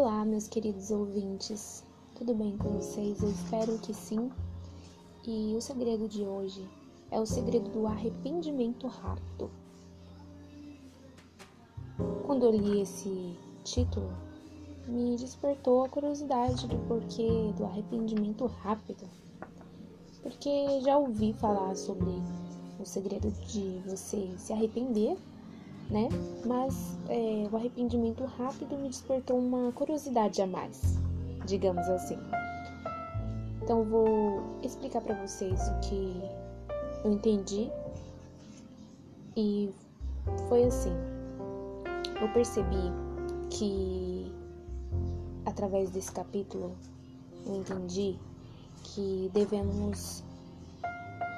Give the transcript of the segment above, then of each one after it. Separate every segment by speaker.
Speaker 1: Olá, meus queridos ouvintes, tudo bem com vocês? Eu espero que sim. E o segredo de hoje é o segredo do arrependimento rápido. Quando eu li esse título, me despertou a curiosidade do porquê do arrependimento rápido. Porque já ouvi falar sobre o segredo de você se arrepender né? Mas é, o arrependimento rápido me despertou uma curiosidade a mais, digamos assim. Então vou explicar para vocês o que eu entendi e foi assim. Eu percebi que através desse capítulo eu entendi que devemos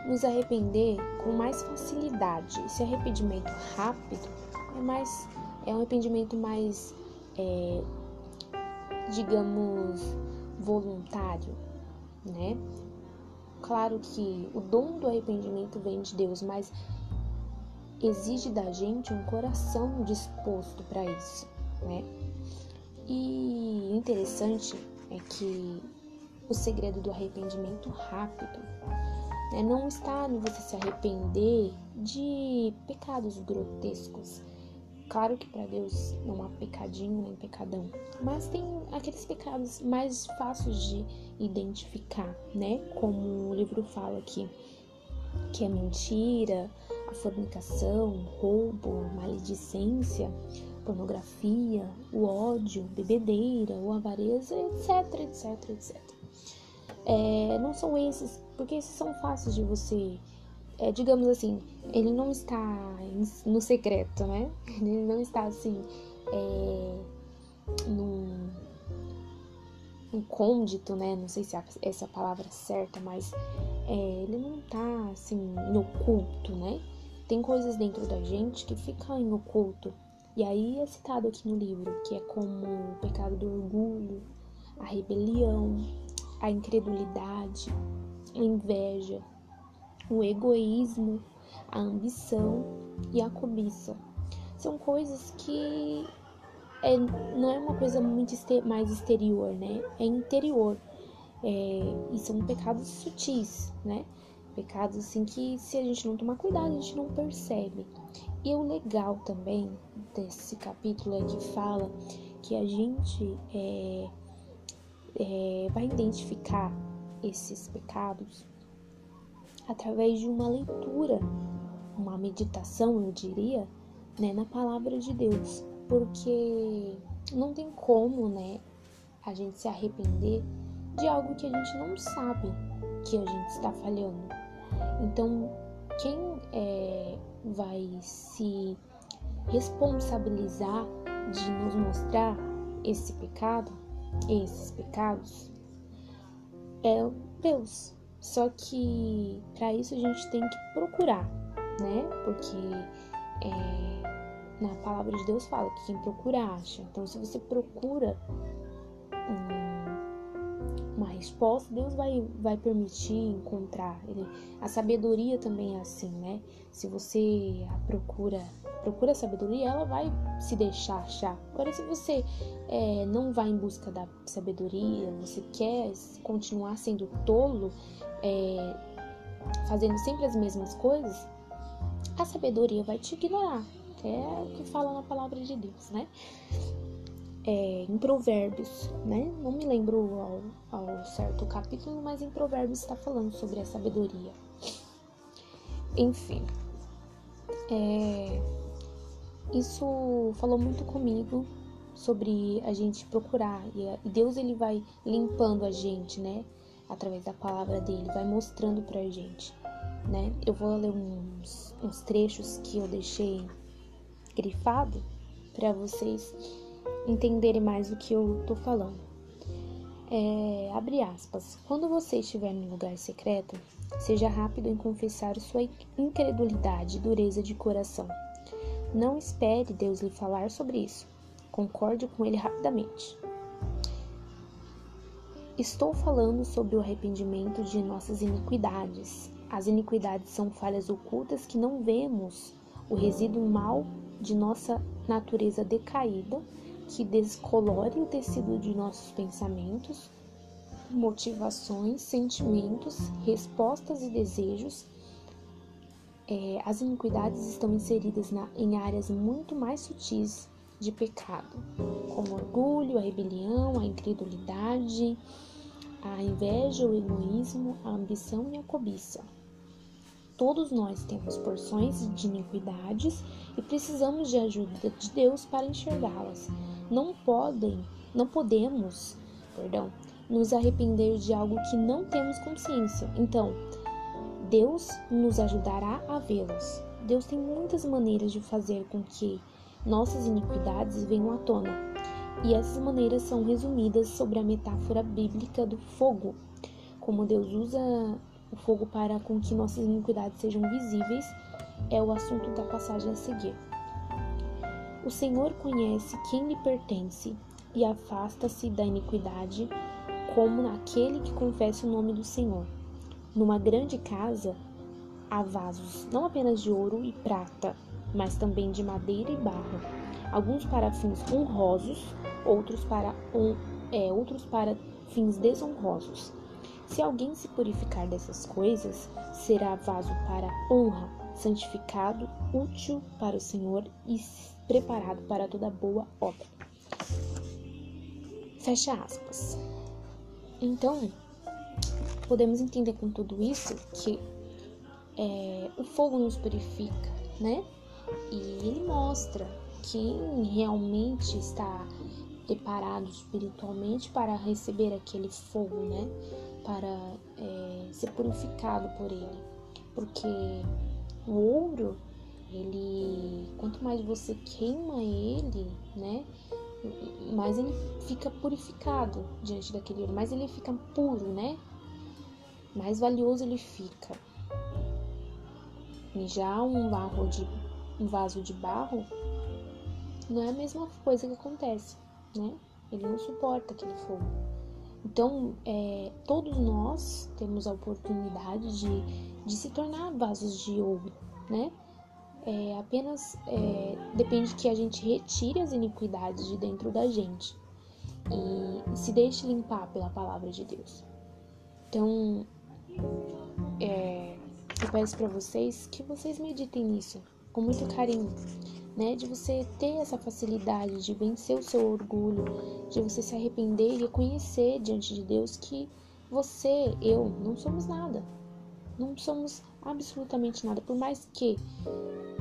Speaker 1: nos arrepender com mais facilidade. Esse arrependimento rápido é mais é um arrependimento mais é, digamos voluntário, né? Claro que o dom do arrependimento vem de Deus, mas exige da gente um coração disposto para isso, né? E interessante é que o segredo do arrependimento rápido né, não está no você se arrepender de pecados grotescos, Claro que para Deus não há pecadinho nem pecadão, mas tem aqueles pecados mais fáceis de identificar, né? Como o livro fala aqui, que é mentira, a fornicação, roubo, maledicência, pornografia, o ódio, bebedeira, o avareza, etc, etc, etc. É, não são esses, porque esses são fáceis de você é, digamos assim, ele não está no secreto, né? Ele não está assim, é, num, num côndito, né? Não sei se é essa palavra é certa, mas é, ele não está assim no oculto, né? Tem coisas dentro da gente que ficam em oculto. E aí é citado aqui no livro, que é como o pecado do orgulho, a rebelião, a incredulidade, a inveja, o egoísmo, a ambição e a cobiça. São coisas que é, não é uma coisa muito mais exterior, né? É interior. É, e são pecados sutis, né? Pecados assim que se a gente não tomar cuidado, a gente não percebe. E o legal também desse capítulo é que fala que a gente é, é, vai identificar esses pecados? Através de uma leitura, uma meditação, eu diria, né, na palavra de Deus, porque não tem como, né, a gente se arrepender de algo que a gente não sabe que a gente está falhando. Então, quem é, vai se responsabilizar de nos mostrar esse pecado, esses pecados, é Deus, só que para isso a gente tem que procurar, né? Porque é, na palavra de Deus fala que quem procura acha. Então, se você procura um, uma resposta, Deus vai, vai permitir encontrar. Ele, a sabedoria também é assim, né? Se você a procura procura sabedoria, ela vai se deixar achar. Agora, se você é, não vai em busca da sabedoria, você quer continuar sendo tolo, é, fazendo sempre as mesmas coisas, a sabedoria vai te ignorar. É o que fala na palavra de Deus, né? É, em Provérbios, né? Não me lembro ao, ao certo capítulo, mas em Provérbios está falando sobre a sabedoria. Enfim, é, isso falou muito comigo sobre a gente procurar e Deus ele vai limpando a gente, né? Através da palavra dele, vai mostrando pra gente, né? Eu vou ler uns, uns trechos que eu deixei grifado para vocês entenderem mais o que eu tô falando. É, abre aspas. Quando você estiver no lugar secreto, seja rápido em confessar sua incredulidade e dureza de coração não espere Deus lhe falar sobre isso. Concorde com ele rapidamente. Estou falando sobre o arrependimento de nossas iniquidades. As iniquidades são falhas ocultas que não vemos, o resíduo mal de nossa natureza decaída, que descolore o tecido de nossos pensamentos, motivações, sentimentos, respostas e desejos. É, as iniquidades estão inseridas na, em áreas muito mais sutis de pecado, como orgulho, a rebelião, a incredulidade, a inveja, o egoísmo, a ambição e a cobiça. Todos nós temos porções de iniquidades e precisamos de ajuda de Deus para enxergá-las. Não podem, não podemos, perdão, nos arrepender de algo que não temos consciência. Então, Deus nos ajudará a vê-las. Deus tem muitas maneiras de fazer com que nossas iniquidades venham à tona. E essas maneiras são resumidas sobre a metáfora bíblica do fogo. Como Deus usa o fogo para com que nossas iniquidades sejam visíveis, é o assunto da passagem a seguir. O Senhor conhece quem lhe pertence e afasta-se da iniquidade, como aquele que confessa o nome do Senhor. Numa grande casa há vasos, não apenas de ouro e prata, mas também de madeira e barro, alguns para fins honrosos, outros para, um, é, outros para fins desonrosos. Se alguém se purificar dessas coisas, será vaso para honra, santificado, útil para o Senhor e preparado para toda boa obra. Fecha aspas. Então, podemos entender com tudo isso que é, o fogo nos purifica, né? E ele mostra quem realmente está preparado espiritualmente para receber aquele fogo, né? Para é, ser purificado por ele. Porque o ouro, ele, quanto mais você queima ele, né? Mais ele fica purificado diante daquele ouro, mais ele fica puro, né? Mais valioso ele fica. E já um barro de um vaso de barro, não é a mesma coisa que acontece, né? Ele não suporta aquele fogo. Então, é, todos nós temos a oportunidade de, de se tornar vasos de ouro, né? É, apenas é, depende que a gente retire as iniquidades de dentro da gente e, se deixe limpar pela palavra de Deus. Então, é, eu peço para vocês que vocês meditem nisso, com muito carinho, né? De você ter essa facilidade de vencer o seu orgulho, de você se arrepender e reconhecer diante de Deus que você, eu, não somos nada. Não somos absolutamente nada, por mais que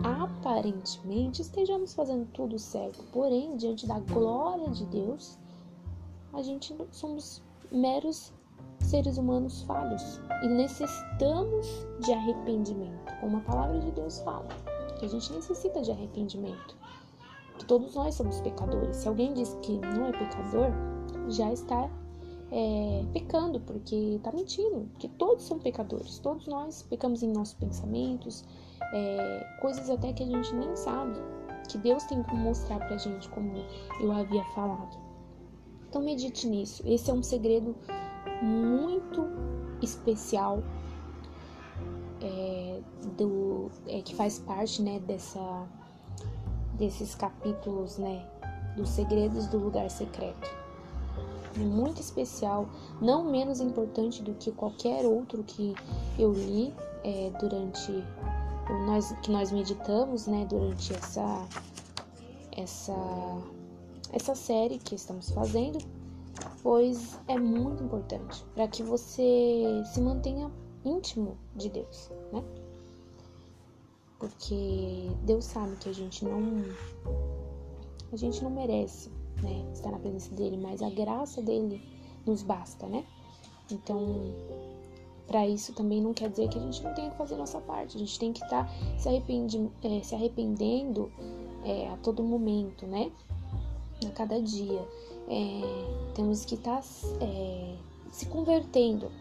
Speaker 1: aparentemente estejamos fazendo tudo certo, porém, diante da glória de Deus, a gente somos meros seres humanos falhos e necessitamos de arrependimento, como a palavra de Deus fala que a gente necessita de arrependimento. Que todos nós somos pecadores. Se alguém diz que não é pecador, já está é, pecando, porque está mentindo. Porque todos são pecadores. Todos nós pecamos em nossos pensamentos, é, coisas até que a gente nem sabe. Que Deus tem que mostrar pra gente, como eu havia falado. Então medite nisso. Esse é um segredo muito especial é, do é, que faz parte né dessa desses capítulos né dos segredos do lugar secreto. É muito especial não menos importante do que qualquer outro que eu li é, durante nós que nós meditamos né durante essa essa essa série que estamos fazendo pois é muito importante para que você se mantenha íntimo de Deus, né? Porque Deus sabe que a gente não a gente não merece, né, estar na presença dele, mas a graça dele nos basta, né? Então, para isso também não quer dizer que a gente não tenha que fazer nossa parte. A gente tem que estar tá se, é, se arrependendo é, a todo momento, né? A cada dia. É, temos que estar tá, é, se convertendo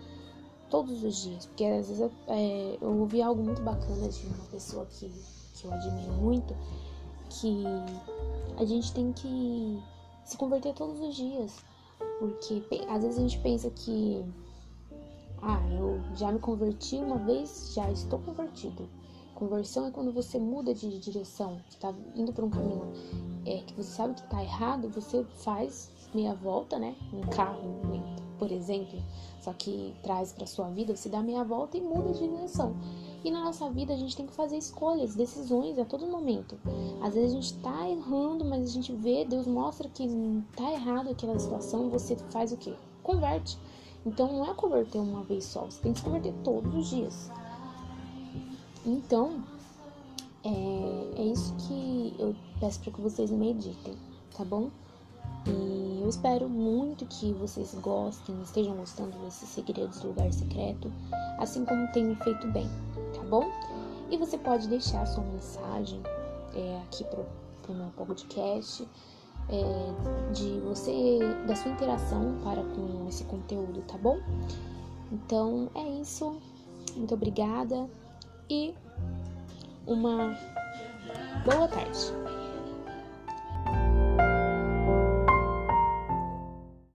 Speaker 1: todos os dias, porque às vezes eu, é, eu ouvi algo muito bacana de uma pessoa que, que eu admiro muito, que a gente tem que se converter todos os dias, porque às vezes a gente pensa que ah, eu já me converti uma vez, já estou convertido. Conversão é quando você muda de direção, está indo para um caminho. é que você sabe que tá errado, você faz meia volta, né? Um carro, por exemplo, só que traz para sua vida, você dá meia volta e muda de direção. E na nossa vida a gente tem que fazer escolhas, decisões a todo momento. Às vezes a gente tá errando, mas a gente vê, Deus mostra que tá errado aquela situação você faz o quê? Converte. Então não é converter uma vez só, você tem que converter todos os dias. Então, é, é isso que eu peço para que vocês meditem, tá bom? E eu espero muito que vocês gostem, estejam gostando desses segredos do lugar secreto, assim como tem me feito bem, tá bom? E você pode deixar sua mensagem é, aqui pro, pro meu podcast, é, de você, da sua interação para com esse conteúdo, tá bom? Então é isso. Muito obrigada e uma boa tarde.